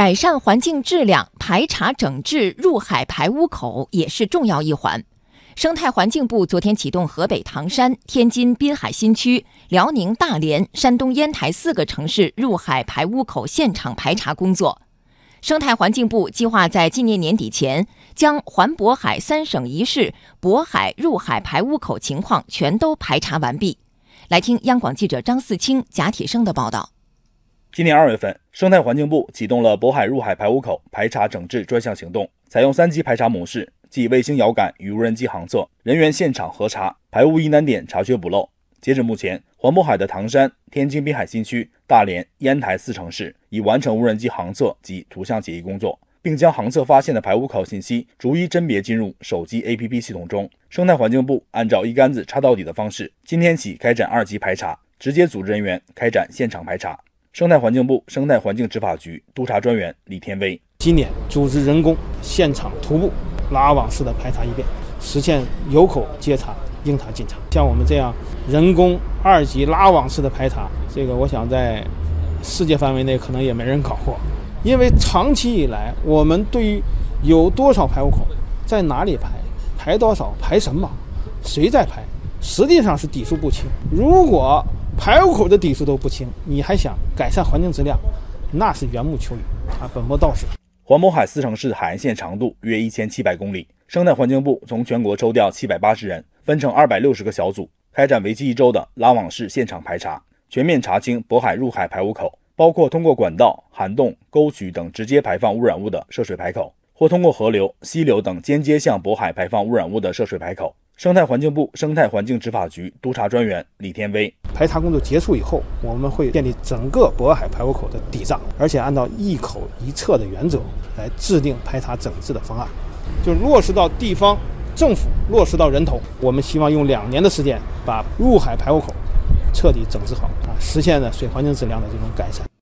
改善环境质量，排查整治入海排污口也是重要一环。生态环境部昨天启动河北唐山、天津滨海新区、辽宁大连、山东烟台四个城市入海排污口现场排查工作。生态环境部计划在今年年底前，将环渤海三省一市渤海入海排污口情况全都排查完毕。来听央广记者张四清、贾铁生的报道。今年二月份，生态环境部启动了渤海入海排污口排查整治专项行动，采用三级排查模式，即卫星遥感与无人机航测，人员现场核查，排污疑难点查缺补漏。截至目前，环渤海的唐山、天津滨海新区、大连、烟台四城市已完成无人机航测及图像解译工作，并将航测发现的排污口信息逐一甄别进入手机 APP 系统中。生态环境部按照一竿子插到底的方式，今天起开展二级排查，直接组织人员开展现场排查。生态环境部生态环境执法局督查专员李天威：今年组织人工现场徒步拉网式的排查一遍，实现有口接查、应查尽查。像我们这样人工二级拉网式的排查，这个我想在世界范围内可能也没人搞过。因为长期以来，我们对于有多少排污口，在哪里排，排多少，排什么，谁在排，实际上是底数不清。如果排污口的底数都不清，你还想改善环境质量，那是缘木求鱼啊，本末倒置。环渤海四城市海岸线长度约一千七百公里，生态环境部从全国抽调七百八十人，分成二百六十个小组，开展为期一周的拉网式现场排查，全面查清渤海入海排污口，包括通过管道、涵洞、沟渠等直接排放污染物的涉水排口，或通过河流、溪流等间接向渤海排放污染物的涉水排口。生态环境部生态环境执法局督查专员李天威：排查工作结束以后，我们会建立整个渤海排污口的底账，而且按照一口一测的原则来制定排查整治的方案，就落实到地方政府，落实到人头。我们希望用两年的时间把入海排污口彻底整治好啊，实现了水环境质量的这种改善。